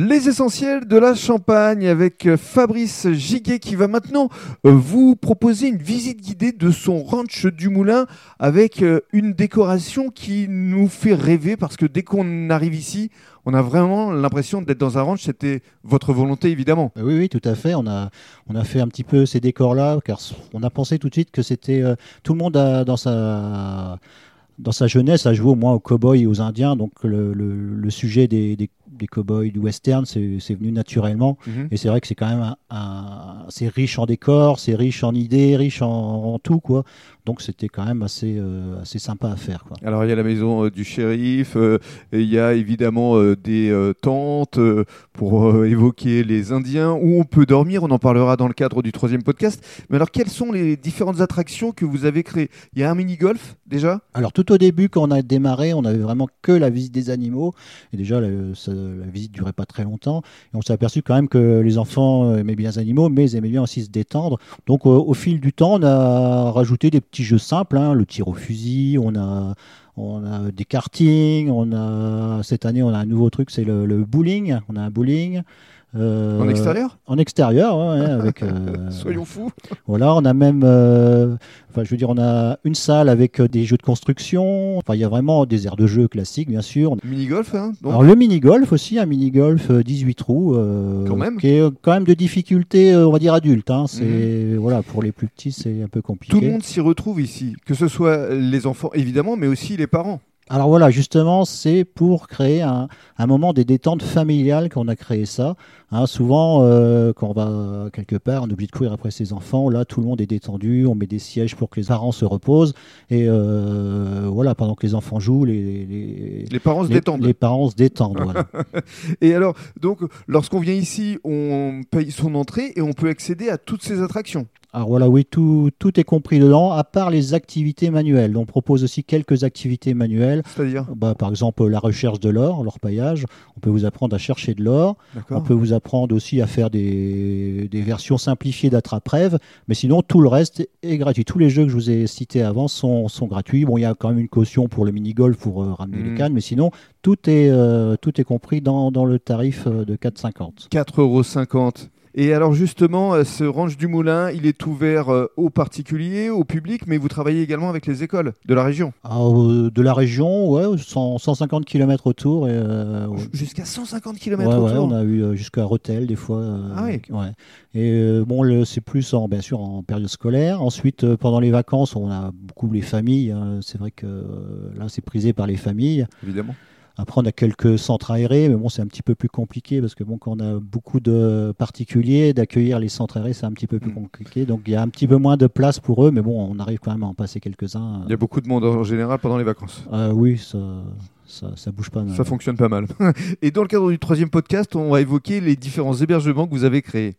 Les essentiels de la Champagne avec euh, Fabrice Giguet qui va maintenant euh, vous proposer une visite guidée de son ranch du Moulin avec euh, une décoration qui nous fait rêver parce que dès qu'on arrive ici, on a vraiment l'impression d'être dans un ranch. C'était votre volonté évidemment. Oui, oui, tout à fait. On a, on a fait un petit peu ces décors-là car on a pensé tout de suite que c'était tout le monde dans sa dans sa jeunesse a joué au moins aux cowboys et aux indiens, donc le, le, sujet des, des, des cowboys, du western, c'est venu naturellement. Mhm. Et c'est vrai que c'est quand même un, c'est riche en décors, c'est riche en idées, riche en, tout quoi. Donc c'était quand même assez euh, assez sympa à faire. Quoi. Alors il y a la maison euh, du shérif, euh, il y a évidemment des tentes pour évoquer les Indiens où on peut dormir. On en parlera dans le cadre du troisième podcast. Mais alors quelles sont les différentes attractions que vous avez créées? Il y a un mini golf déjà? Alors tout au début quand on a démarré, on avait vraiment que la visite des animaux et déjà ça, la visite durait pas très longtemps. Et on s'est aperçu quand même que les enfants aimaient bien les animaux, mais ils aimaient bien aussi se détendre. Donc au, fil du temps, on a rajouté des petits jeux simples, hein, le tir au fusil, on a on a des kartings, on a cette année on a un nouveau truc, c'est le, le bowling. On a un bowling. Euh, en extérieur? En extérieur, ouais, avec. Euh, Soyons fous. Voilà, on a même, euh, enfin, je veux dire, on a une salle avec des jeux de construction. Enfin, il y a vraiment des aires de jeu classiques, bien sûr. Mini golf, hein Alors le mini golf aussi, un mini golf 18 trous, quand même. qui est quand même de difficulté, on va dire adulte. Hein. C'est mhm. voilà, pour les plus petits, c'est un peu compliqué. Tout le monde s'y retrouve ici, que ce soit les enfants évidemment, mais aussi les parents. Alors voilà, justement, c'est pour créer un, moment des détentes familiales qu'on a créé ça. Hein, souvent, euh, quand on va quelque part, on oublie de courir après ses enfants. Là, tout le monde est détendu. On met des sièges pour que les parents se reposent. Et euh, voilà, pendant que les enfants jouent, les, les, parents se détendent. Les parents se détendent. voilà. Et alors, donc, lorsqu'on vient ici, on paye son entrée et on peut accéder à toutes ces attractions. Alors voilà, oui, tout, tout est compris dedans, à part les activités manuelles. On propose aussi quelques activités manuelles. C'est-à-dire bah, Par exemple, la recherche de l'or, l'orpaillage. On peut vous apprendre à chercher de l'or. On peut vous apprendre aussi à faire des, des versions simplifiées d'attrape-rêve. Mais sinon, tout le reste est gratuit. Tous les jeux que je vous ai cités avant sont, sont gratuits. Bon, il y a quand même une caution pour le mini-golf pour euh, ramener les hmm. cannes. Mais sinon, tout est, euh, tout est compris dans, dans le tarif euh, de 4,50. 4,50 euros. Et alors justement, euh, ce ranch du Moulin, il est ouvert euh, aux particuliers, au public, mais vous travaillez également avec les écoles de la région ah, euh, De la région, ouais, 150 km autour. Jusqu'à 150 km ouais, autour ouais, on a eu jusqu'à Rotel des fois. ah oui ouais. Et bon, c'est plus en, bien sûr en période scolaire. Ensuite, pendant les vacances, on a beaucoup les familles. Hein. C'est vrai que là, c'est prisé par les familles. Évidemment. Après, on a quelques centres aérés, mais bon, c'est un petit peu plus compliqué parce que bon, quand on a beaucoup de particuliers, d'accueillir les centres aérés, c'est un petit peu plus mm. compliqué. Donc, il y a un petit peu moins de place pour eux, mais bon, on arrive quand même à en passer quelques-uns. Il y a beaucoup de monde en général pendant les vacances. Euh, oui, ça, ça, ça, bouge pas mal. Ça fonctionne pas mal. Et dans le cadre du troisième podcast, on va évoquer les différents hébergements que vous avez créés.